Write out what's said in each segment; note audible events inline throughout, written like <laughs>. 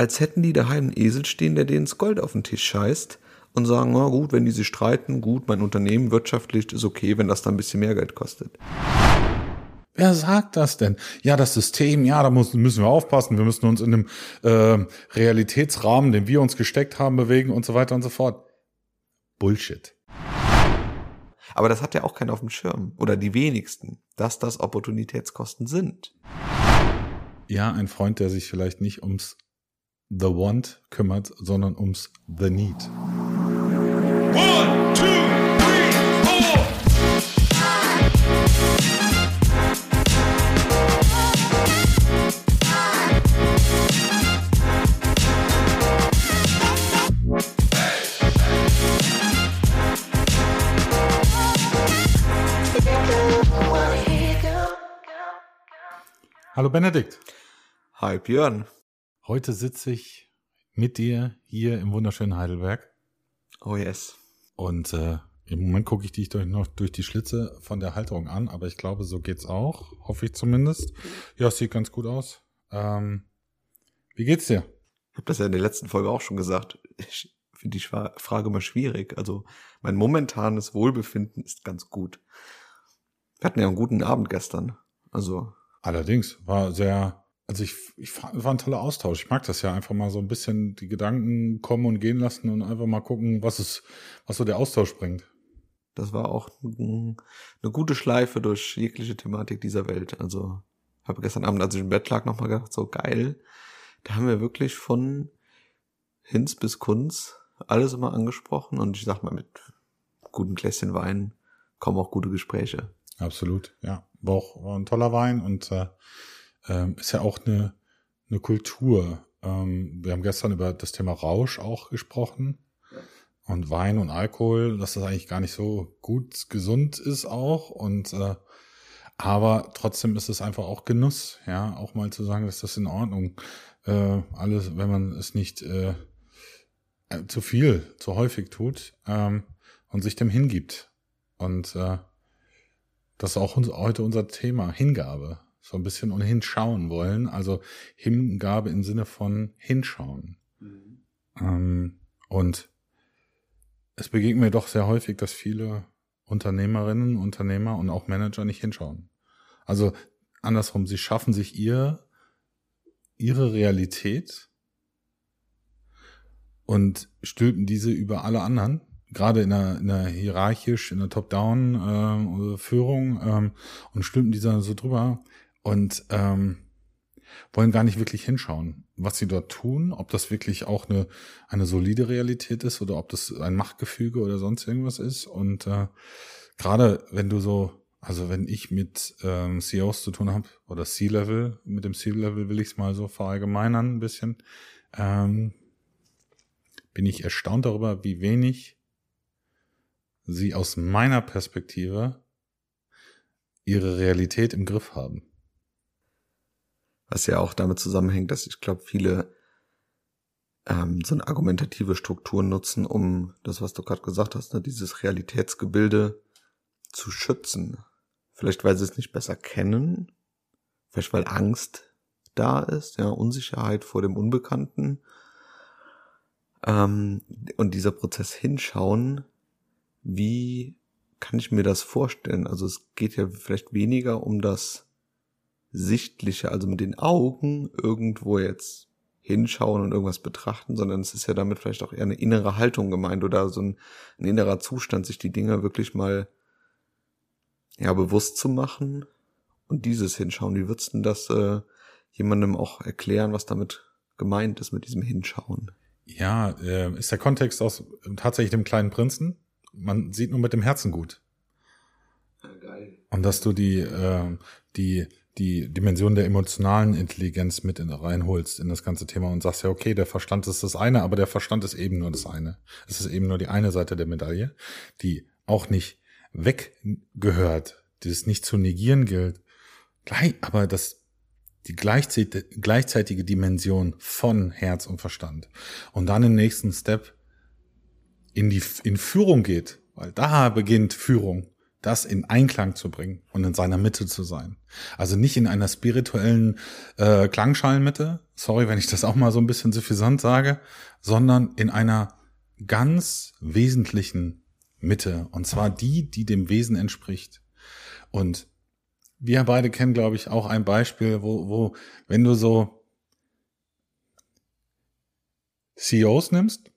als hätten die daheim einen Esel stehen, der denen das Gold auf den Tisch scheißt und sagen, na gut, wenn die sich streiten, gut, mein Unternehmen wirtschaftlich ist okay, wenn das dann ein bisschen mehr Geld kostet. Wer sagt das denn? Ja, das System, ja, da muss, müssen wir aufpassen. Wir müssen uns in dem äh, Realitätsrahmen, den wir uns gesteckt haben, bewegen und so weiter und so fort. Bullshit. Aber das hat ja auch keiner auf dem Schirm. Oder die wenigsten, dass das Opportunitätskosten sind. Ja, ein Freund, der sich vielleicht nicht ums The Want kümmert, sondern ums The Need. One, two, three, four. Hallo Benedikt. Hi Björn. Heute sitze ich mit dir hier im wunderschönen Heidelberg. Oh yes. Und äh, im Moment gucke ich dich durch, noch durch die Schlitze von der Halterung an, aber ich glaube, so geht's auch. Hoffe ich zumindest. Ja, es sieht ganz gut aus. Ähm, wie geht's dir? Ich habe das ja in der letzten Folge auch schon gesagt. Ich finde die Frage immer schwierig. Also mein momentanes Wohlbefinden ist ganz gut. Wir hatten ja einen guten Abend gestern. Also Allerdings war sehr, also ich, ich war ein toller Austausch. Ich mag das ja einfach mal so ein bisschen die Gedanken kommen und gehen lassen und einfach mal gucken, was es, was so der Austausch bringt. Das war auch eine gute Schleife durch jegliche Thematik dieser Welt. Also habe gestern Abend, als ich im Bett lag, nochmal gedacht, so geil. Da haben wir wirklich von Hinz bis Kunz alles immer angesprochen und ich sag mal, mit gutem Gläschen Wein kommen auch gute Gespräche. Absolut, ja. War auch war ein toller Wein und äh, äh, ist ja auch eine, eine Kultur. Ähm, wir haben gestern über das Thema Rausch auch gesprochen. Und Wein und Alkohol, dass das eigentlich gar nicht so gut gesund ist auch. Und äh, aber trotzdem ist es einfach auch Genuss, ja, auch mal zu sagen, dass das in Ordnung. Äh, alles, wenn man es nicht äh, äh zu viel, zu häufig tut ähm, und sich dem hingibt. Und äh, das ist auch heute unser Thema, Hingabe. So ein bisschen und hinschauen wollen. Also Hingabe im Sinne von hinschauen. Mhm. Ähm, und es begegnet mir doch sehr häufig, dass viele Unternehmerinnen, Unternehmer und auch Manager nicht hinschauen. Also andersrum, sie schaffen sich ihr, ihre Realität und stülpen diese über alle anderen gerade in einer, in einer hierarchisch, in einer Top-Down-Führung äh, ähm, und stülpen die so drüber und ähm, wollen gar nicht wirklich hinschauen, was sie dort tun, ob das wirklich auch eine, eine solide Realität ist oder ob das ein Machtgefüge oder sonst irgendwas ist. Und äh, gerade wenn du so, also wenn ich mit ähm, CEOs zu tun habe oder C-Level, mit dem C-Level will ich es mal so verallgemeinern ein bisschen, ähm, bin ich erstaunt darüber, wie wenig sie aus meiner Perspektive ihre Realität im Griff haben. Was ja auch damit zusammenhängt, dass ich glaube, viele ähm, so eine argumentative Struktur nutzen, um das, was du gerade gesagt hast, ne, dieses Realitätsgebilde zu schützen. Vielleicht, weil sie es nicht besser kennen, vielleicht weil Angst da ist, ja, Unsicherheit vor dem Unbekannten. Ähm, und dieser Prozess hinschauen wie kann ich mir das vorstellen? Also es geht ja vielleicht weniger um das Sichtliche, also mit den Augen irgendwo jetzt hinschauen und irgendwas betrachten, sondern es ist ja damit vielleicht auch eher eine innere Haltung gemeint oder so ein, ein innerer Zustand, sich die Dinge wirklich mal ja bewusst zu machen und dieses hinschauen. Wie würdest du das äh, jemandem auch erklären, was damit gemeint ist mit diesem Hinschauen? Ja, äh, ist der Kontext aus tatsächlich dem kleinen Prinzen, man sieht nur mit dem Herzen gut. geil. Und dass du die, äh, die, die Dimension der emotionalen Intelligenz mit in, reinholst in das ganze Thema und sagst ja, okay, der Verstand ist das eine, aber der Verstand ist eben nur das eine. Es ist eben nur die eine Seite der Medaille, die auch nicht weggehört, die es nicht zu negieren gilt. Gleich, aber das die gleichzeitige Dimension von Herz und Verstand. Und dann im nächsten Step in die in Führung geht, weil da beginnt Führung, das in Einklang zu bringen und in seiner Mitte zu sein. Also nicht in einer spirituellen äh, Klangschalenmitte, sorry, wenn ich das auch mal so ein bisschen suffisant sage, sondern in einer ganz wesentlichen Mitte. Und zwar die, die dem Wesen entspricht. Und wir beide kennen, glaube ich, auch ein Beispiel, wo, wo, wenn du so CEOs nimmst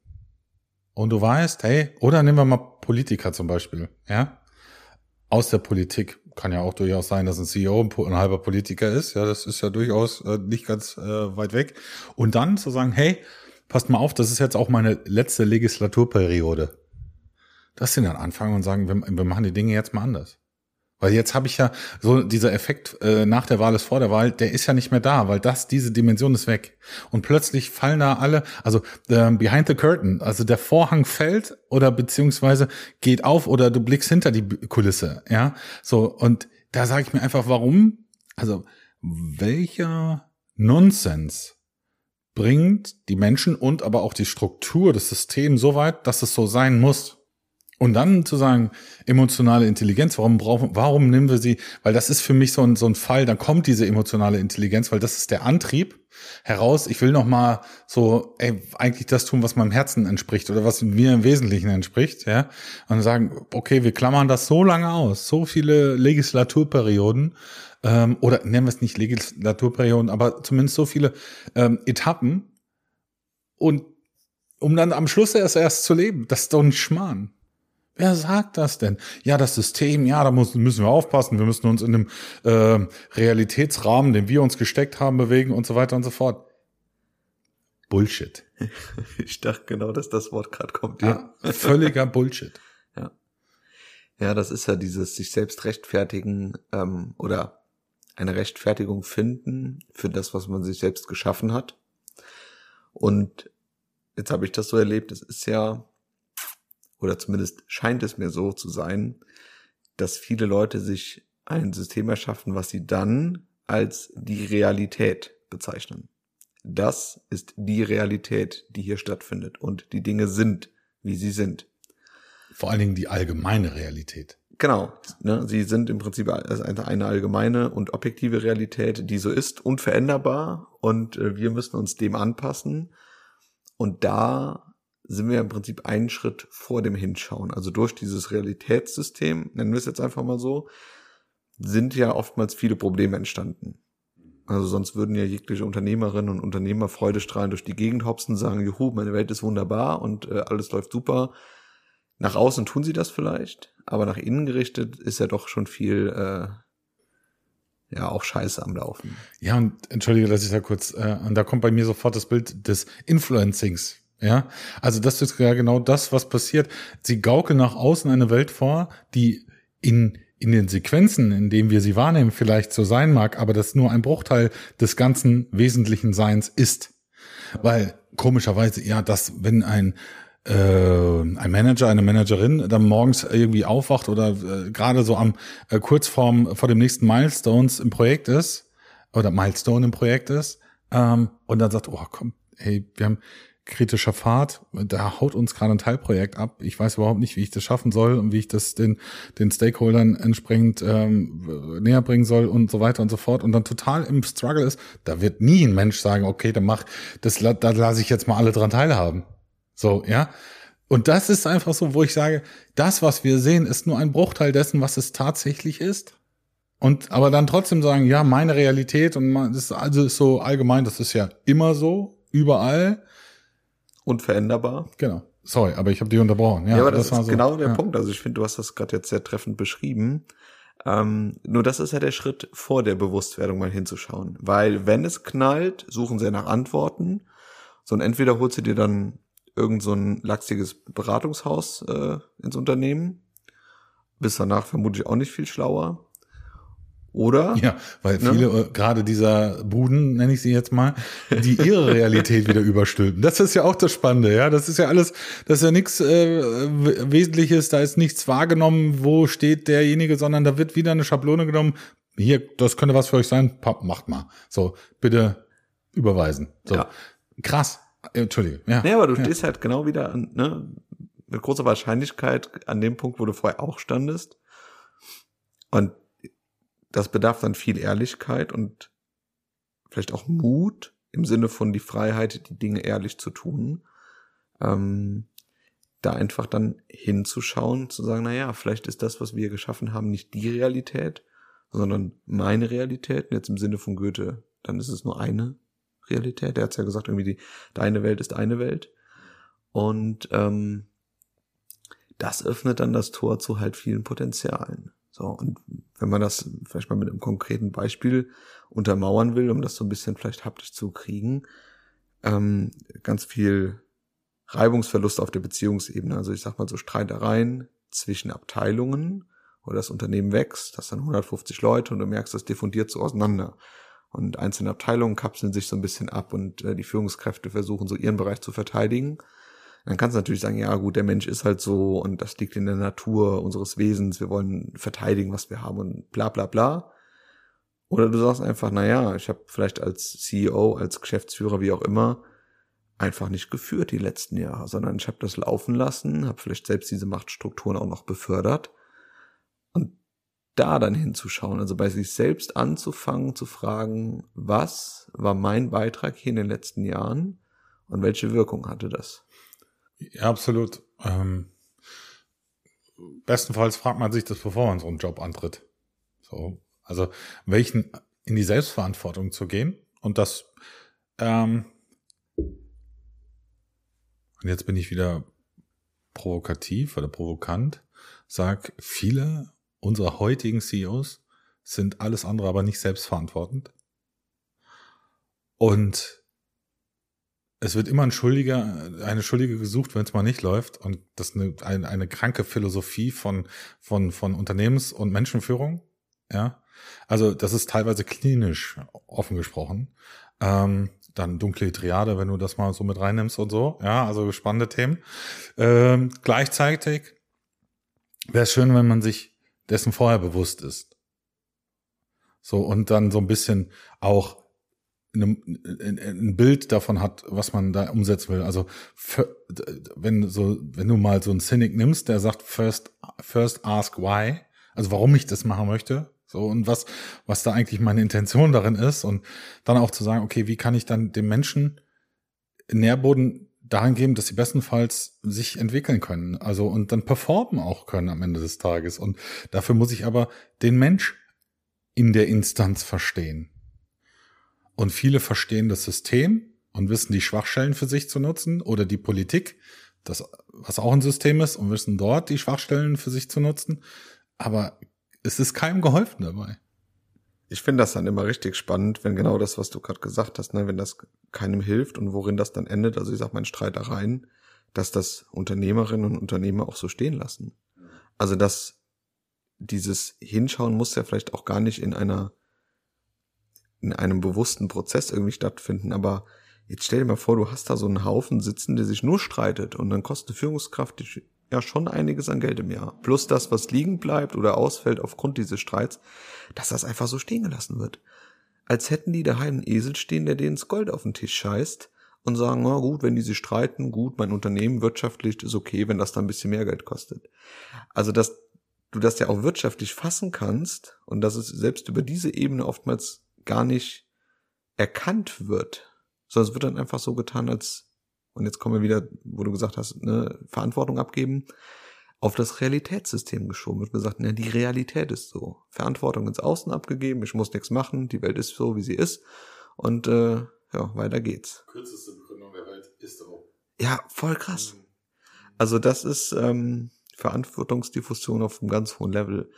und du weißt, hey, oder nehmen wir mal Politiker zum Beispiel, ja, aus der Politik. Kann ja auch durchaus sein, dass ein CEO ein halber Politiker ist. Ja, das ist ja durchaus äh, nicht ganz äh, weit weg. Und dann zu sagen, hey, passt mal auf, das ist jetzt auch meine letzte Legislaturperiode. Das sind dann anfangen und sagen, wir, wir machen die Dinge jetzt mal anders. Weil jetzt habe ich ja so dieser Effekt äh, nach der Wahl ist vor der Wahl, der ist ja nicht mehr da, weil das diese Dimension ist weg und plötzlich fallen da alle, also äh, behind the curtain, also der Vorhang fällt oder beziehungsweise geht auf oder du blickst hinter die Kulisse, ja, so und da sage ich mir einfach, warum? Also welcher Nonsens bringt die Menschen und aber auch die Struktur des Systems so weit, dass es so sein muss? Und dann zu sagen, emotionale Intelligenz, warum brauchen, warum nehmen wir sie? Weil das ist für mich so ein, so ein Fall, dann kommt diese emotionale Intelligenz, weil das ist der Antrieb heraus. Ich will noch mal so, ey, eigentlich das tun, was meinem Herzen entspricht oder was mir im Wesentlichen entspricht, ja. Und sagen, okay, wir klammern das so lange aus, so viele Legislaturperioden, ähm, oder nennen wir es nicht Legislaturperioden, aber zumindest so viele ähm, Etappen und um dann am Schluss erst erst zu leben. Das ist doch ein Schmarrn. Wer sagt das denn? Ja, das System, ja, da muss, müssen wir aufpassen, wir müssen uns in dem äh, Realitätsrahmen, den wir uns gesteckt haben, bewegen und so weiter und so fort. Bullshit. <laughs> Ich dachte genau, dass das Wort gerade kommt. Ja, ja völliger Bullshit. <laughs> Ja. Ja, das ist ja dieses sich selbst rechtfertigen ähm, oder eine Rechtfertigung finden für das, was man sich selbst geschaffen hat. Und jetzt habe ich das so erlebt, es ist ja oder zumindest scheint es mir so zu sein, dass viele Leute sich ein System erschaffen, was sie dann als die Realität bezeichnen. Das ist die Realität, die hier stattfindet und die Dinge sind, wie sie sind. Vor allen Dingen die allgemeine Realität. Genau. Ne, sie sind im Prinzip eine allgemeine und objektive Realität, die so ist, unveränderbar und äh, wir müssen uns dem anpassen. Und da sind wir im Prinzip einen Schritt vor dem Hinschauen. Also durch dieses Realitätssystem, nennen wir es jetzt einfach mal so, sind ja oftmals viele Probleme entstanden. Also sonst würden ja jegliche Unternehmerinnen und Unternehmer freudestrahlend durch die Gegend hopsen, sagen, juhu, meine Welt ist wunderbar und äh, alles läuft super. Nach außen tun sie das vielleicht, aber nach innen gerichtet ist ja doch schon viel, äh, ja, auch Scheiße am Laufen. Ja, und entschuldige, dass ich da kurz, äh, und da kommt bei mir sofort das Bild des Influencings ja, also das ist ja genau das, was passiert. Sie gaukeln nach außen eine Welt vor, die in in den Sequenzen, in denen wir sie wahrnehmen, vielleicht so sein mag, aber das nur ein Bruchteil des ganzen wesentlichen Seins ist. Weil komischerweise, ja, dass wenn ein äh, ein Manager, eine Managerin dann morgens irgendwie aufwacht oder äh, gerade so am äh, kurz vorm, vor dem nächsten Milestones im Projekt ist oder Milestone im Projekt ist ähm, und dann sagt, oh komm, hey, wir haben kritischer Fahrt. Da haut uns gerade ein Teilprojekt ab. Ich weiß überhaupt nicht, wie ich das schaffen soll und wie ich das den, den Stakeholdern entsprechend ähm, näher bringen soll und so weiter und so fort. Und dann total im Struggle ist, da wird nie ein Mensch sagen, okay, dann mach, das, da lasse ich jetzt mal alle dran teilhaben. So, ja. Und das ist einfach so, wo ich sage, das, was wir sehen, ist nur ein Bruchteil dessen, was es tatsächlich ist. Und aber dann trotzdem sagen, ja, meine Realität und man, das ist also so allgemein, das ist ja immer so, überall unveränderbar. Genau. Sorry, aber ich habe dich unterbrochen. Ja, ja aber das, das ist so, genau der ja. Punkt. Also ich finde, du hast das gerade jetzt sehr treffend beschrieben. Ähm, nur das ist ja der Schritt vor der Bewusstwerdung mal hinzuschauen. Weil wenn es knallt, suchen sie nach Antworten. So und entweder holst du dir dann irgend so ein lachsiges Beratungshaus äh, ins Unternehmen. Bist danach vermutlich auch nicht viel schlauer. Oder? Ja, weil ne? viele, äh, gerade dieser Buden, nenne ich sie jetzt mal, die ihre Realität wieder überstülpen. Das ist ja auch das Spannende, ja. Das ist ja alles, das ist ja nichts äh, Wesentliches, da ist nichts wahrgenommen, wo steht derjenige, sondern da wird wieder eine Schablone genommen. Hier, das könnte was für euch sein, Papp, macht mal. So, bitte überweisen. So. Ja. Krass. Entschuldige. Ja, nee, aber du ja. stehst halt genau wieder an, ne, mit großer Wahrscheinlichkeit an dem Punkt, wo du vorher auch standest Und das bedarf dann viel Ehrlichkeit und vielleicht auch Mut im Sinne von die Freiheit, die Dinge ehrlich zu tun. Ähm, da einfach dann hinzuschauen, zu sagen, na ja, vielleicht ist das, was wir geschaffen haben, nicht die Realität, sondern meine Realität. Und jetzt im Sinne von Goethe, dann ist es nur eine Realität. Er hat ja gesagt, irgendwie die, deine Welt ist eine Welt. Und ähm, das öffnet dann das Tor zu halt vielen Potenzialen. So, und wenn man das vielleicht mal mit einem konkreten Beispiel untermauern will, um das so ein bisschen vielleicht haptisch zu kriegen, ähm, ganz viel Reibungsverlust auf der Beziehungsebene. Also ich sag mal so Streitereien zwischen Abteilungen oder das Unternehmen wächst, das sind 150 Leute und du merkst, das diffundiert so auseinander. Und einzelne Abteilungen kapseln sich so ein bisschen ab und äh, die Führungskräfte versuchen so ihren Bereich zu verteidigen. Dann kannst du natürlich sagen, ja gut, der Mensch ist halt so und das liegt in der Natur unseres Wesens, wir wollen verteidigen, was wir haben und bla bla bla. Oder du sagst einfach, na ja, ich habe vielleicht als CEO, als Geschäftsführer, wie auch immer, einfach nicht geführt die letzten Jahre, sondern ich habe das laufen lassen, habe vielleicht selbst diese Machtstrukturen auch noch befördert und da dann hinzuschauen, also bei sich selbst anzufangen zu fragen, was war mein Beitrag hier in den letzten Jahren und welche Wirkung hatte das? Ja, absolut. Ähm, bestenfalls fragt man sich das, bevor man so einen Job antritt. So, also welchen in die Selbstverantwortung zu gehen und das ähm, und jetzt bin ich wieder provokativ oder provokant, sag, viele unserer heutigen CEOs sind alles andere aber nicht selbstverantwortend. Und es wird immer ein Schuldiger, eine Schuldige gesucht, wenn es mal nicht läuft. Und das ist eine, eine, eine kranke Philosophie von, von, von Unternehmens- und Menschenführung. Ja. Also, das ist teilweise klinisch offen gesprochen. Ähm, dann dunkle Triade, wenn du das mal so mit reinnimmst und so. Ja, also spannende Themen. Ähm, gleichzeitig wäre es schön, wenn man sich dessen vorher bewusst ist. So, und dann so ein bisschen auch ein Bild davon hat, was man da umsetzen will. Also wenn so, wenn du mal so einen Cynic nimmst, der sagt first, first ask why, also warum ich das machen möchte, so, und was, was da eigentlich meine Intention darin ist. Und dann auch zu sagen, okay, wie kann ich dann dem Menschen Nährboden dahin geben, dass sie bestenfalls sich entwickeln können. Also, und dann performen auch können am Ende des Tages. Und dafür muss ich aber den Mensch in der Instanz verstehen. Und viele verstehen das System und wissen die Schwachstellen für sich zu nutzen oder die Politik, das, was auch ein System ist und wissen dort die Schwachstellen für sich zu nutzen. Aber es ist keinem geholfen dabei. Ich finde das dann immer richtig spannend, wenn genau das, was du gerade gesagt hast, ne, wenn das keinem hilft und worin das dann endet, also ich sag mal in Streitereien, dass das Unternehmerinnen und Unternehmer auch so stehen lassen. Also dass dieses Hinschauen muss ja vielleicht auch gar nicht in einer in einem bewussten Prozess irgendwie stattfinden, aber jetzt stell dir mal vor, du hast da so einen Haufen sitzen, der sich nur streitet und dann kostet eine Führungskraft ja schon einiges an Geld im Jahr. Plus das, was liegen bleibt oder ausfällt aufgrund dieses Streits, dass das einfach so stehen gelassen wird. Als hätten die daheim einen Esel stehen, der denen das Gold auf den Tisch scheißt und sagen, na gut, wenn die sich streiten, gut, mein Unternehmen wirtschaftlich ist okay, wenn das dann ein bisschen mehr Geld kostet. Also, dass du das ja auch wirtschaftlich fassen kannst und dass es selbst über diese Ebene oftmals gar nicht erkannt wird, sondern es wird dann einfach so getan, als und jetzt kommen wir wieder, wo du gesagt hast, ne, Verantwortung abgeben, auf das Realitätssystem geschoben wird gesagt, ne, die Realität ist so. Verantwortung ins Außen abgegeben, ich muss nichts machen, die Welt ist so, wie sie ist. Und äh, ja, weiter geht's. Kürzeste Begründung der Welt ist so. Ja, voll krass. Mhm. Also das ist ähm, Verantwortungsdiffusion auf einem ganz hohen Level.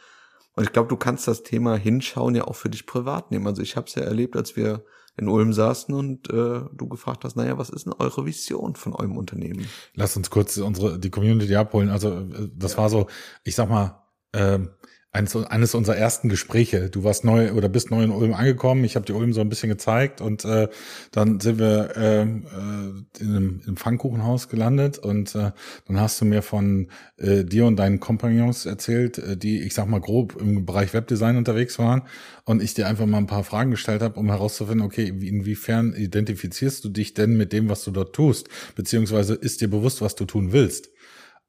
Und ich glaube, du kannst das Thema hinschauen ja auch für dich privat nehmen. Also ich habe es ja erlebt, als wir in Ulm saßen und äh, du gefragt hast, naja, was ist denn eure Vision von eurem Unternehmen? Lass uns kurz unsere die Community abholen. Also äh, das ja. war so, ich sag mal, ähm, eines, eines unserer ersten Gespräche. Du warst neu oder bist neu in Ulm angekommen. Ich habe dir Ulm so ein bisschen gezeigt und äh, dann sind wir ähm, äh, in, einem, in einem Pfannkuchenhaus gelandet und äh, dann hast du mir von äh, dir und deinen Kompagnons erzählt, äh, die, ich sag mal grob im Bereich Webdesign unterwegs waren und ich dir einfach mal ein paar Fragen gestellt habe, um herauszufinden, okay, inwiefern identifizierst du dich denn mit dem, was du dort tust, beziehungsweise ist dir bewusst, was du tun willst?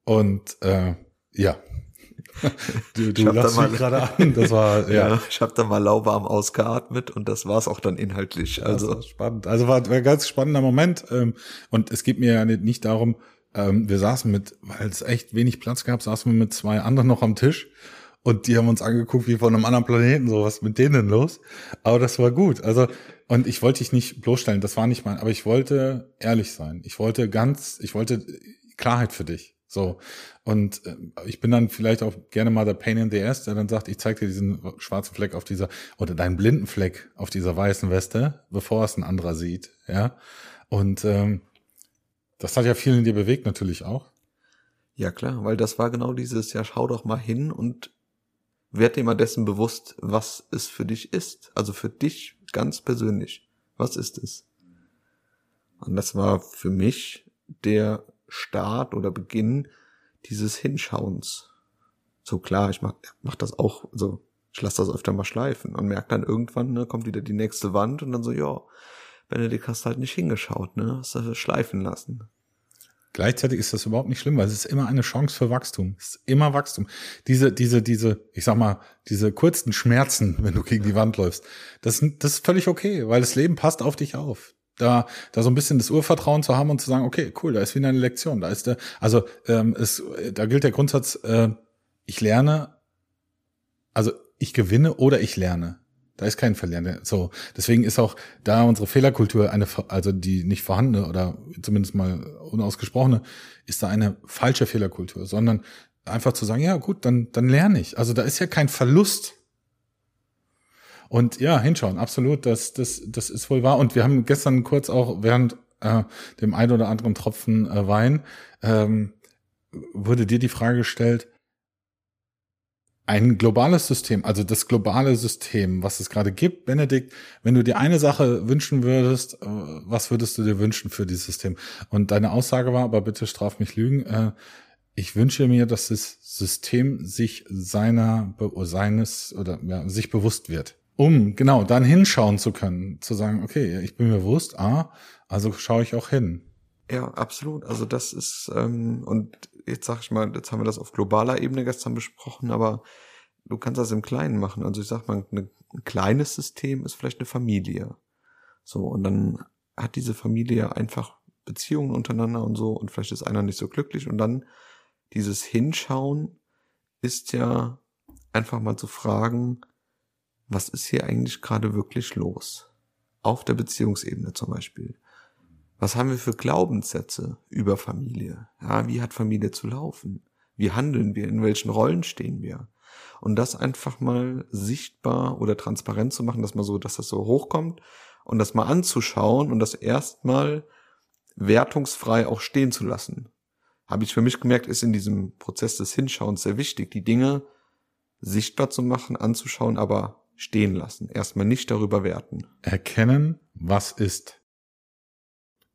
Und äh, ja, du du lachst mich gerade an. Das war, <laughs> ja. ja ich habe da mal lauwarm ausgeatmet und das war es auch dann inhaltlich. Also spannend. Also war, war ein ganz spannender Moment. Ähm, und es geht mir ja nicht darum, ähm, wir saßen mit, weil es echt wenig Platz gab, saßen wir mit zwei anderen noch am Tisch. Und die haben uns angeguckt wie von einem anderen Planeten, so was mit denen los. Aber das war gut. Also, und ich wollte dich nicht bloßstellen, das war nicht mein, aber ich wollte ehrlich sein. Ich wollte ganz, ich wollte Klarheit für dich. So. Und äh, ich bin dann vielleicht auch gerne mal der Pain in the Ass, der dann sagt, ich zeig dir diesen schwarzen Fleck auf dieser, oder deinen blinden Fleck auf dieser weißen Weste, bevor es ein anderer sieht. Ja. Und ähm, das hat ja viel in dir bewegt natürlich auch. Ja, klar, weil das war genau dieses, ja, schau doch mal hin und werd dir mal dessen bewusst, was es für dich ist. Also für dich ganz persönlich. Was ist es? Und das war für mich der Start oder Beginn dieses Hinschauens. So klar, ich mach, mach das auch, so, ich lasse das öfter mal schleifen und merke dann irgendwann, ne, kommt wieder die nächste Wand und dann so, ja, Benedikt hast halt nicht hingeschaut, ne, hast das schleifen lassen. Gleichzeitig ist das überhaupt nicht schlimm, weil es ist immer eine Chance für Wachstum. Es ist immer Wachstum. Diese, diese, diese, ich sag mal, diese kurzen Schmerzen, <laughs> wenn du gegen die Wand läufst, das, das ist völlig okay, weil das Leben passt auf dich auf da, da so ein bisschen das Urvertrauen zu haben und zu sagen, okay, cool, da ist wieder eine Lektion, da ist der, also ähm, es, da gilt der Grundsatz, äh, ich lerne, also ich gewinne oder ich lerne. Da ist kein Verlieren. So, deswegen ist auch da unsere Fehlerkultur eine, also die nicht vorhandene oder zumindest mal unausgesprochene, ist da eine falsche Fehlerkultur, sondern einfach zu sagen, ja gut, dann dann lerne ich. Also da ist ja kein Verlust und ja, hinschauen, absolut, das, das, das ist wohl wahr. Und wir haben gestern kurz auch während äh, dem ein oder anderen Tropfen äh, Wein, ähm, wurde dir die Frage gestellt, ein globales System, also das globale System, was es gerade gibt, Benedikt, wenn du dir eine Sache wünschen würdest, äh, was würdest du dir wünschen für dieses System? Und deine Aussage war, aber bitte straf mich Lügen, äh, ich wünsche mir, dass das System sich seiner, seines oder ja, sich bewusst wird um genau dann hinschauen zu können, zu sagen, okay, ich bin mir bewusst, ah, also schaue ich auch hin. Ja, absolut. Also das ist, ähm, und jetzt sag ich mal, jetzt haben wir das auf globaler Ebene gestern besprochen, aber du kannst das im Kleinen machen. Also ich sag mal, eine, ein kleines System ist vielleicht eine Familie. So, und dann hat diese Familie einfach Beziehungen untereinander und so, und vielleicht ist einer nicht so glücklich, und dann dieses Hinschauen ist ja einfach mal zu fragen, was ist hier eigentlich gerade wirklich los? Auf der Beziehungsebene zum Beispiel. Was haben wir für Glaubenssätze über Familie? Ja, wie hat Familie zu laufen? Wie handeln wir? In welchen Rollen stehen wir? Und das einfach mal sichtbar oder transparent zu machen, dass man so, dass das so hochkommt und das mal anzuschauen und das erstmal wertungsfrei auch stehen zu lassen. Habe ich für mich gemerkt, ist in diesem Prozess des Hinschauens sehr wichtig, die Dinge sichtbar zu machen, anzuschauen, aber stehen lassen. Erstmal nicht darüber werten. Erkennen, was ist.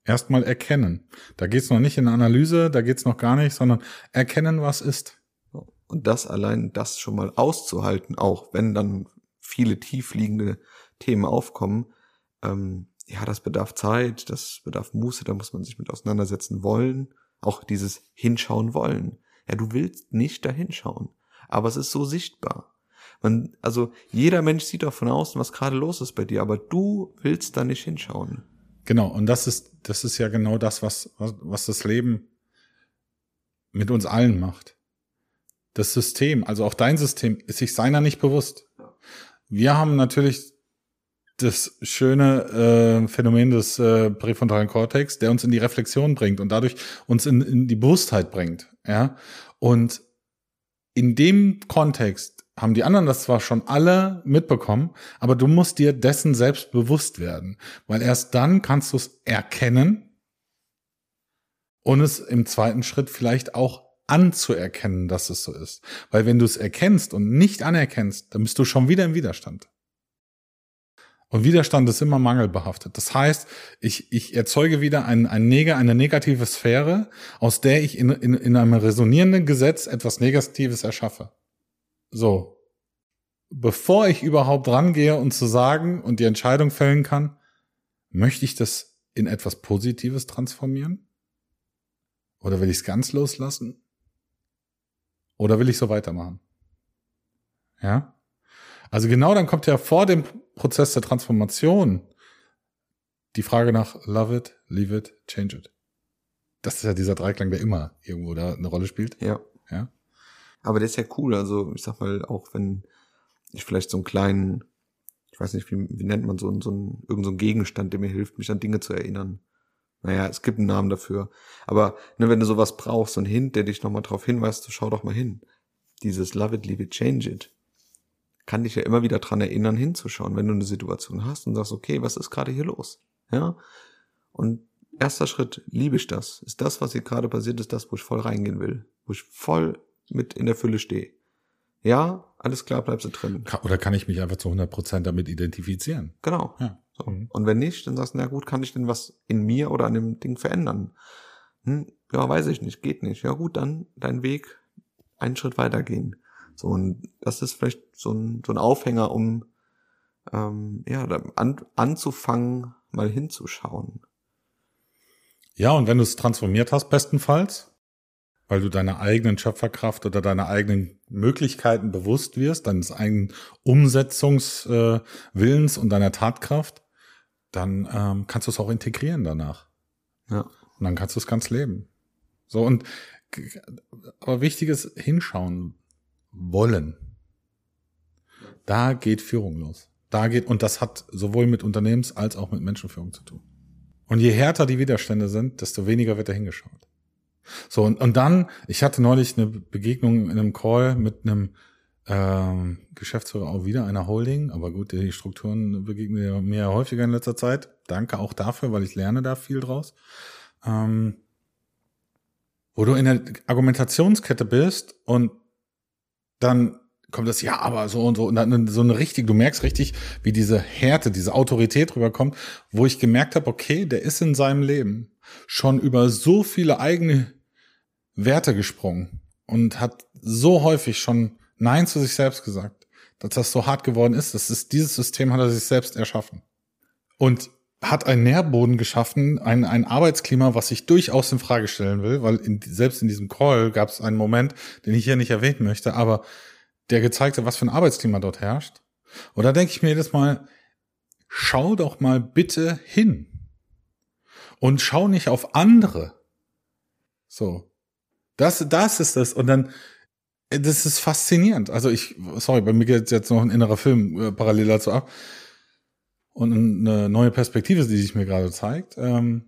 Erstmal erkennen. Da geht's noch nicht in Analyse, da geht's noch gar nicht, sondern erkennen, was ist. Und das allein, das schon mal auszuhalten, auch wenn dann viele tiefliegende Themen aufkommen, ähm, ja, das bedarf Zeit, das bedarf Muße, da muss man sich mit auseinandersetzen wollen. Auch dieses Hinschauen wollen. Ja, du willst nicht da hinschauen, aber es ist so sichtbar. Man, also jeder Mensch sieht doch von außen, was gerade los ist bei dir, aber du willst da nicht hinschauen. Genau, und das ist, das ist ja genau das, was, was, was das Leben mit uns allen macht. Das System, also auch dein System, ist sich seiner nicht bewusst. Wir haben natürlich das schöne äh, Phänomen des äh, präfrontalen Kortex, der uns in die Reflexion bringt und dadurch uns in, in die Bewusstheit bringt. Ja, und in dem Kontext haben die anderen das zwar schon alle mitbekommen, aber du musst dir dessen selbst bewusst werden, weil erst dann kannst du es erkennen und es im zweiten Schritt vielleicht auch anzuerkennen, dass es so ist. Weil wenn du es erkennst und nicht anerkennst, dann bist du schon wieder im Widerstand. Und Widerstand ist immer mangelbehaftet. Das heißt, ich, ich erzeuge wieder ein, ein Neg eine negative Sphäre, aus der ich in, in, in einem resonierenden Gesetz etwas Negatives erschaffe. So. Bevor ich überhaupt rangehe und zu sagen und die Entscheidung fällen kann, möchte ich das in etwas Positives transformieren? Oder will ich es ganz loslassen? Oder will ich so weitermachen? Ja. Also genau dann kommt ja vor dem Prozess der Transformation die Frage nach love it, leave it, change it. Das ist ja dieser Dreiklang, der immer irgendwo da eine Rolle spielt. Ja. Ja. Aber der ist ja cool. Also ich sag mal, auch wenn ich vielleicht so einen kleinen, ich weiß nicht, wie, wie nennt man so, so einen, irgend so einen Gegenstand, der mir hilft, mich an Dinge zu erinnern. Naja, es gibt einen Namen dafür. Aber ne, wenn du sowas brauchst, so ein Hint, der dich nochmal darauf hinweist, so schau doch mal hin. Dieses Love it, leave it, change it. Kann dich ja immer wieder dran erinnern, hinzuschauen, wenn du eine Situation hast und sagst, okay, was ist gerade hier los? Ja. Und erster Schritt, liebe ich das? Ist das, was hier gerade passiert, ist das, wo ich voll reingehen will? Wo ich voll mit in der Fülle stehe? Ja, alles klar, bleibst du drin. Oder kann ich mich einfach zu 100% damit identifizieren? Genau. Ja. So. Und wenn nicht, dann sagst du, na gut, kann ich denn was in mir oder an dem Ding verändern? Hm, ja, weiß ich nicht, geht nicht. Ja gut, dann dein Weg einen Schritt weitergehen. So, und das ist vielleicht so ein, so ein Aufhänger, um ähm, ja, an, anzufangen, mal hinzuschauen. Ja, und wenn du es transformiert hast, bestenfalls, weil du deiner eigenen Schöpferkraft oder deiner eigenen Möglichkeiten bewusst wirst, deines eigenen Umsetzungswillens äh, und deiner Tatkraft, dann ähm, kannst du es auch integrieren danach. Ja. Und dann kannst du es ganz leben. So, und aber wichtiges Hinschauen wollen. Da geht Führung los. Da geht, und das hat sowohl mit Unternehmens- als auch mit Menschenführung zu tun. Und je härter die Widerstände sind, desto weniger wird da hingeschaut. So, und, und dann, ich hatte neulich eine Begegnung in einem Call mit einem ähm, Geschäftsführer auch wieder einer Holding, aber gut, die Strukturen begegnen mir häufiger in letzter Zeit. Danke auch dafür, weil ich lerne da viel draus. Ähm, wo du in der Argumentationskette bist und dann kommt das, ja, aber so und so, und dann so eine richtig, du merkst richtig, wie diese Härte, diese Autorität rüberkommt, wo ich gemerkt habe, okay, der ist in seinem Leben schon über so viele eigene Werte gesprungen und hat so häufig schon Nein zu sich selbst gesagt, dass das so hart geworden ist. Das ist dieses System hat er sich selbst erschaffen. Und hat einen Nährboden geschaffen, ein, ein Arbeitsklima, was ich durchaus in Frage stellen will, weil in, selbst in diesem Call gab es einen Moment, den ich hier nicht erwähnen möchte, aber der gezeigt hat, was für ein Arbeitsklima dort herrscht. Und da denke ich mir jedes Mal, schau doch mal bitte hin. Und schau nicht auf andere. So. Das, das ist das. Und dann, das ist faszinierend. Also ich, sorry, bei mir geht jetzt noch ein innerer Film äh, parallel dazu ab und eine neue Perspektive, die sich mir gerade zeigt. Ähm,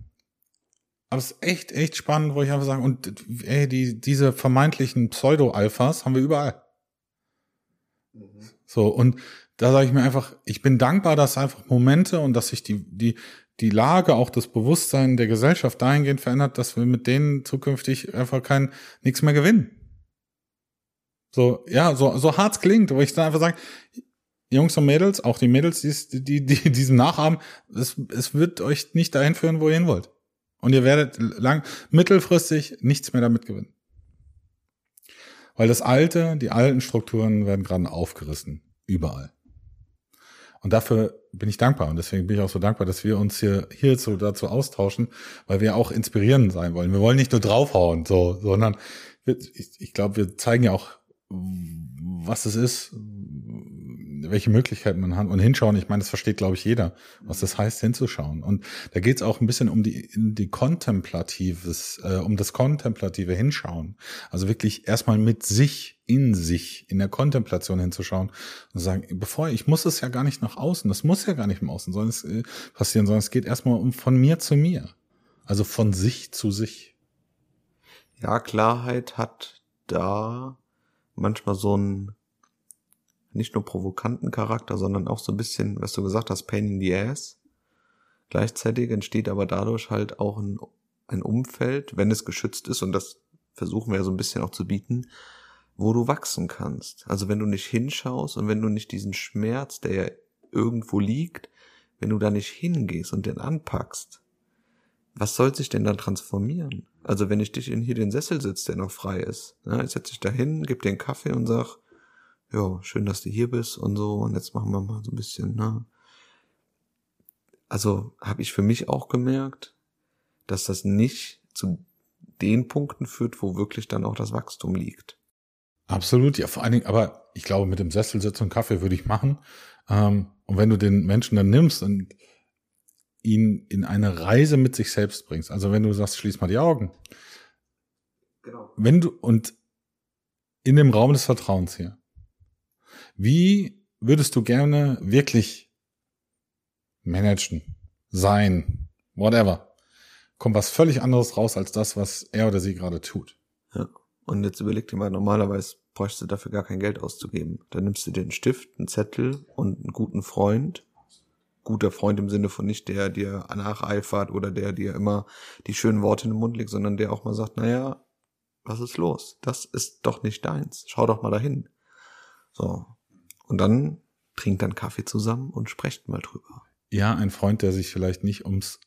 aber es ist echt, echt spannend, wo ich einfach sagen, und ey, die, diese vermeintlichen Pseudo-Alphas haben wir überall. Mhm. So, und da sage ich mir einfach, ich bin dankbar, dass einfach Momente und dass sich die, die, die Lage, auch das Bewusstsein der Gesellschaft dahingehend verändert, dass wir mit denen zukünftig einfach kein nichts mehr gewinnen. So, ja, so, so hart klingt, wo ich dann einfach sage, Jungs und Mädels, auch die Mädels, die, die, die diesem nachahmen, es, es wird euch nicht dahin führen, wo ihr hin wollt. Und ihr werdet lang, mittelfristig nichts mehr damit gewinnen. Weil das Alte, die alten Strukturen werden gerade aufgerissen. Überall. Und dafür bin ich dankbar. Und deswegen bin ich auch so dankbar, dass wir uns hier, hier so dazu austauschen, weil wir auch inspirierend sein wollen. Wir wollen nicht nur draufhauen, so, sondern wir, ich, ich glaube, wir zeigen ja auch, was es ist, welche Möglichkeiten man hat und hinschauen. Ich meine, das versteht, glaube ich, jeder, was das heißt, hinzuschauen. Und da geht es auch ein bisschen um die, die kontemplatives, äh, um das kontemplative Hinschauen. Also wirklich erstmal mit sich, in sich, in der Kontemplation hinzuschauen und sagen, bevor ich muss es ja gar nicht nach außen, das muss ja gar nicht im Außen sondern es, äh, passieren, sondern es geht erstmal um von mir zu mir. Also von sich zu sich. Ja, Klarheit hat da manchmal so ein nicht nur provokanten Charakter, sondern auch so ein bisschen, was du gesagt hast, Pain in the Ass. Gleichzeitig entsteht aber dadurch halt auch ein, ein Umfeld, wenn es geschützt ist, und das versuchen wir ja so ein bisschen auch zu bieten, wo du wachsen kannst. Also wenn du nicht hinschaust und wenn du nicht diesen Schmerz, der ja irgendwo liegt, wenn du da nicht hingehst und den anpackst, was soll sich denn dann transformieren? Also wenn ich dich in hier den Sessel sitze, der noch frei ist, ne, ich setze dich da hin, gib dir einen Kaffee und sag, ja, schön, dass du hier bist und so. Und jetzt machen wir mal so ein bisschen, ne? Also habe ich für mich auch gemerkt, dass das nicht zu den Punkten führt, wo wirklich dann auch das Wachstum liegt. Absolut, ja, vor allen Dingen, aber ich glaube, mit dem Sessel sitzen und Kaffee würde ich machen. Ähm, und wenn du den Menschen dann nimmst und ihn in eine Reise mit sich selbst bringst, also wenn du sagst, schließ mal die Augen. Genau. Wenn du, und in dem Raum des Vertrauens hier, wie würdest du gerne wirklich managen, sein, whatever? Kommt was völlig anderes raus als das, was er oder sie gerade tut. Ja. Und jetzt überleg dir mal, normalerweise bräuchst du dafür gar kein Geld auszugeben. Dann nimmst du dir einen Stift, einen Zettel und einen guten Freund. Guter Freund im Sinne von nicht der, der nacheifert oder der dir immer die schönen Worte in den Mund legt, sondern der auch mal sagt, naja, was ist los? Das ist doch nicht deins. Schau doch mal dahin. So. Und dann trinkt dann Kaffee zusammen und sprecht mal drüber. Ja, ein Freund, der sich vielleicht nicht ums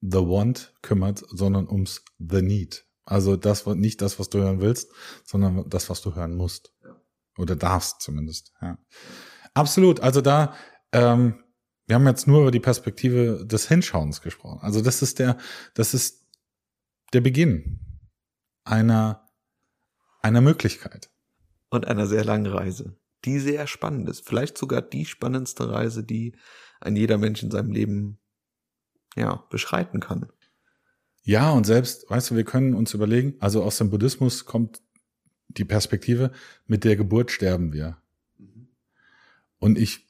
The Want kümmert, sondern ums The Need. Also das nicht das, was du hören willst, sondern das, was du hören musst. Ja. Oder darfst zumindest. Ja. Absolut. Also da, ähm, wir haben jetzt nur über die Perspektive des Hinschauens gesprochen. Also das ist der, das ist der Beginn einer, einer Möglichkeit. Und einer sehr langen Reise, die sehr spannend ist. Vielleicht sogar die spannendste Reise, die ein jeder Mensch in seinem Leben, ja, beschreiten kann. Ja, und selbst, weißt du, wir können uns überlegen, also aus dem Buddhismus kommt die Perspektive, mit der Geburt sterben wir. Und ich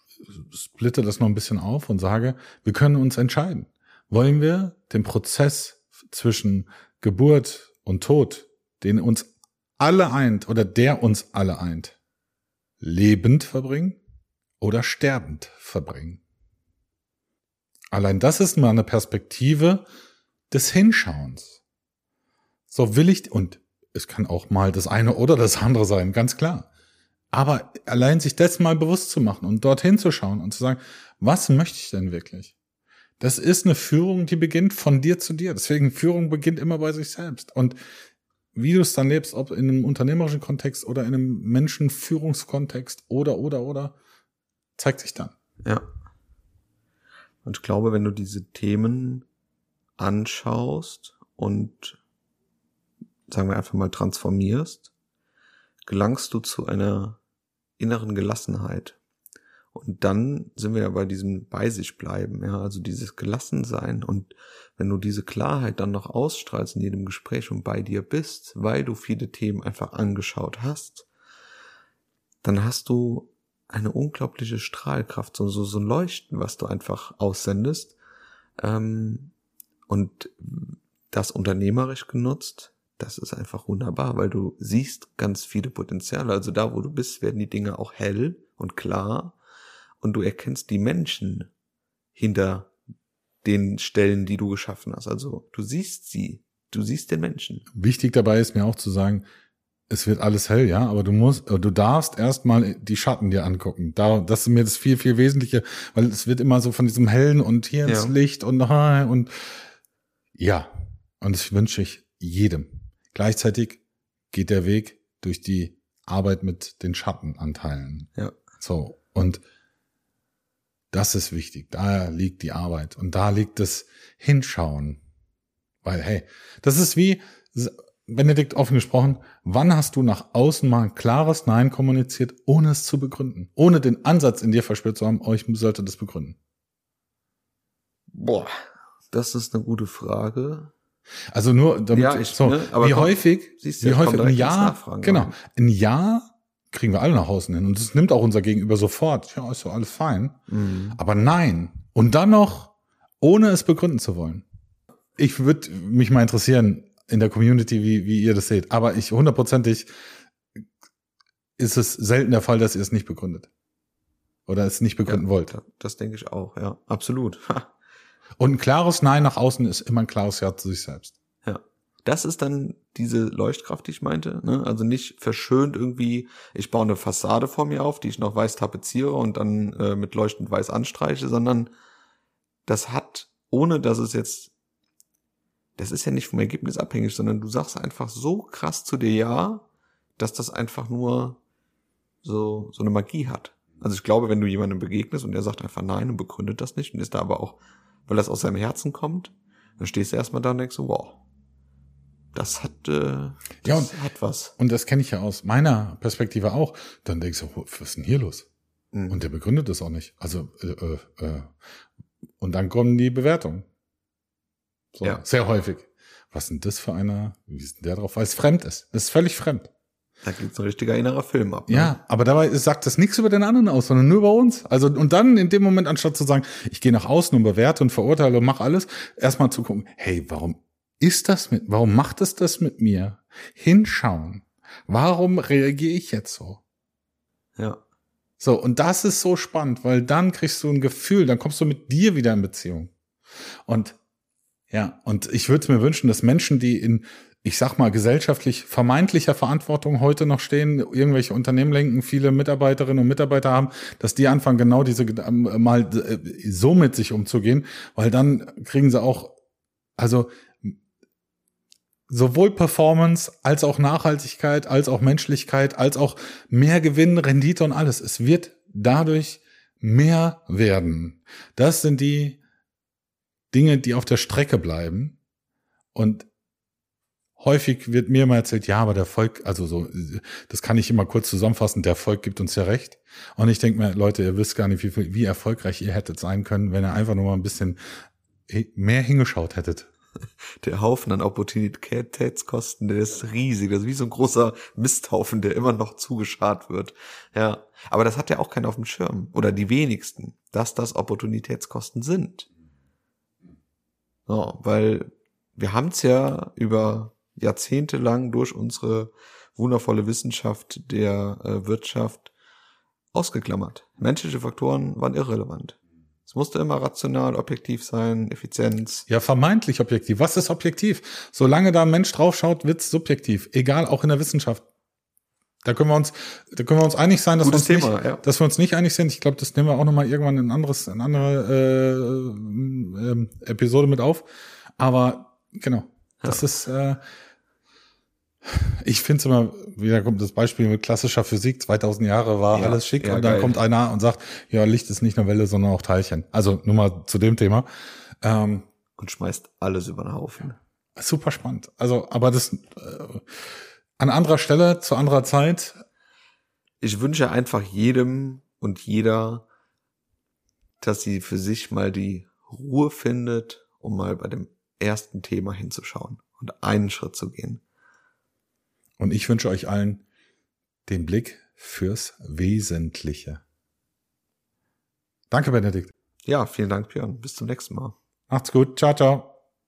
splitte das noch ein bisschen auf und sage, wir können uns entscheiden. Wollen wir den Prozess zwischen Geburt und Tod, den uns alle eint oder der uns alle eint, lebend verbringen oder sterbend verbringen? Allein das ist mal eine Perspektive, des Hinschauens. So will ich, und es kann auch mal das eine oder das andere sein, ganz klar. Aber allein sich das mal bewusst zu machen und dorthin zu schauen und zu sagen, was möchte ich denn wirklich? Das ist eine Führung, die beginnt von dir zu dir. Deswegen Führung beginnt immer bei sich selbst. Und wie du es dann lebst, ob in einem unternehmerischen Kontext oder in einem Menschenführungskontext oder, oder, oder, zeigt sich dann. Ja. Und ich glaube, wenn du diese Themen anschaust und sagen wir einfach mal transformierst, gelangst du zu einer inneren Gelassenheit. Und dann sind wir ja bei diesem bei sich bleiben, ja, also dieses Gelassensein. Und wenn du diese Klarheit dann noch ausstrahlst in jedem Gespräch und bei dir bist, weil du viele Themen einfach angeschaut hast, dann hast du eine unglaubliche Strahlkraft, so, so, so ein Leuchten, was du einfach aussendest, ähm, und das unternehmerisch genutzt, das ist einfach wunderbar, weil du siehst ganz viele Potenziale. Also da, wo du bist, werden die Dinge auch hell und klar und du erkennst die Menschen hinter den Stellen, die du geschaffen hast. Also du siehst sie, du siehst den Menschen. Wichtig dabei ist mir auch zu sagen, es wird alles hell, ja, aber du musst, du darfst erstmal die Schatten dir angucken. Da, das ist mir das viel, viel Wesentliche, weil es wird immer so von diesem hellen und hier ins ja. Licht und, und ja, und das wünsche ich jedem. Gleichzeitig geht der Weg durch die Arbeit mit den Schattenanteilen. Ja. So, und das ist wichtig. Da liegt die Arbeit und da liegt das Hinschauen. Weil, hey, das ist wie, Benedikt offen gesprochen, wann hast du nach außen mal ein klares Nein kommuniziert, ohne es zu begründen? Ohne den Ansatz in dir verspürt zu haben, oh, ich sollte das begründen. Boah, das ist eine gute Frage. Also nur, damit, ja, ich, so, ne, aber wie komm, häufig, siehst du, wie häufig, ein Jahr, genau, ein Jahr kriegen wir alle nach Hause hin und das nimmt auch unser Gegenüber sofort. Ja, ist doch alles fein. Mhm. Aber nein. Und dann noch, ohne es begründen zu wollen. Ich würde mich mal interessieren in der Community, wie, wie ihr das seht. Aber ich hundertprozentig ist es selten der Fall, dass ihr es nicht begründet. Oder es nicht begründen ja, wollt. Das denke ich auch, ja. Absolut. <laughs> Und ein klares Nein nach außen ist immer ein klares Ja zu sich selbst. Das ist dann diese Leuchtkraft, die ich meinte. Ne? Also nicht verschönt irgendwie, ich baue eine Fassade vor mir auf, die ich noch weiß tapeziere und dann äh, mit leuchtend weiß anstreiche, sondern das hat, ohne dass es jetzt, das ist ja nicht vom Ergebnis abhängig, sondern du sagst einfach so krass zu dir Ja, dass das einfach nur so, so eine Magie hat. Also ich glaube, wenn du jemandem begegnest und der sagt einfach nein und begründet das nicht und ist da aber auch weil das aus seinem Herzen kommt, dann stehst du erstmal da und denkst so, wow, das hat, äh, das Ja, und- hat was. Und das kenne ich ja aus meiner Perspektive auch. Dann denkst du, was ist denn hier los? Mhm. Und der begründet das auch nicht. Also, äh, äh, äh. und dann kommen die Bewertungen. So, Ja. sehr häufig. Was ist denn das für einer? Wie ist denn der drauf? Weil es fremd ist. Das ist völlig fremd. da geht ein richtiger innerer Film ab. ne? Ja, aber dabei sagt das nichts über den anderen aus, sondern nur über uns. Also, und dann in dem Moment, anstatt zu sagen, ich gehe nach außen und bewerte und verurteile und mache alles, erstmal zu gucken, hey, warum ist das mit, warum macht es das mit mir? Hinschauen. Warum reagiere ich jetzt so? Ja. So, und das ist so spannend, weil dann kriegst du ein Gefühl, dann kommst du mit dir wieder in Beziehung. Und ja, und ich würde mir wünschen, dass Menschen, die in, ich sag mal, gesellschaftlich vermeintlicher Verantwortung heute noch stehen, irgendwelche Unternehmen lenken, viele Mitarbeiterinnen und Mitarbeiter haben, dass die anfangen, genau diese ähm, mal äh, so mit sich umzugehen, weil dann kriegen sie auch, also sowohl Performance als auch Nachhaltigkeit, als auch Menschlichkeit, als auch mehr Gewinn, Rendite und alles. Es wird dadurch mehr werden. Das sind die Dinge, die auf der Strecke bleiben. Und häufig wird mir immer erzählt, ja, aber der Volk, also so, das kann ich immer kurz zusammenfassen, der Volk gibt uns ja recht. Und ich denke mir, Leute, ihr wisst gar nicht, wie, wie erfolgreich ihr hättet sein können, wenn ihr einfach nur mal ein bisschen mehr hingeschaut hättet. <laughs> Der Haufen an Opportunitätskosten, der ist riesig. Das ist wie so ein großer Misthaufen, der immer noch zugeschart wird. Ja. Aber das hat ja auch keiner auf dem Schirm. Oder die wenigsten, dass das Opportunitätskosten sind. So, weil wir haben es ja über Jahrzehnte lang durch unsere wundervolle Wissenschaft der äh, Wirtschaft ausgeklammert. Menschliche Faktoren waren irrelevant. Es musste immer rational, objektiv sein, Effizienz. Ja, vermeintlich objektiv. Was ist objektiv? Solange da ein Mensch draufschaut, wird's subjektiv. Egal, auch in der Wissenschaft. Da können wir uns, da können wir uns einig sein, dass, wir uns, Thema, nicht, ja. dass wir uns nicht einig sind. Ich glaube, das nehmen wir auch noch mal irgendwann in anderes, in andere äh, ähm, Episode mit auf. Aber genau, das ist. Äh, ich finde es immer, wieder kommt das Beispiel mit klassischer Physik, 2000 Jahre war Ja, alles schick ja, und dann geil. kommt einer und sagt, ja, Licht ist nicht nur Welle, sondern auch Teilchen. Also nur mal zu dem Thema. Ähm, und schmeißt alles über den Haufen. super spannend. Also, aber das äh, an anderer Stelle, zu anderer Zeit. Ich wünsche einfach jedem und jeder, dass sie für sich mal die Ruhe findet, um mal bei dem ersten Thema hinzuschauen und einen Schritt zu gehen. Und ich wünsche euch allen den Blick fürs Wesentliche. Danke, Benedikt. Ja, vielen Dank, Björn. Bis zum nächsten Mal. Macht's gut. Ciao, ciao.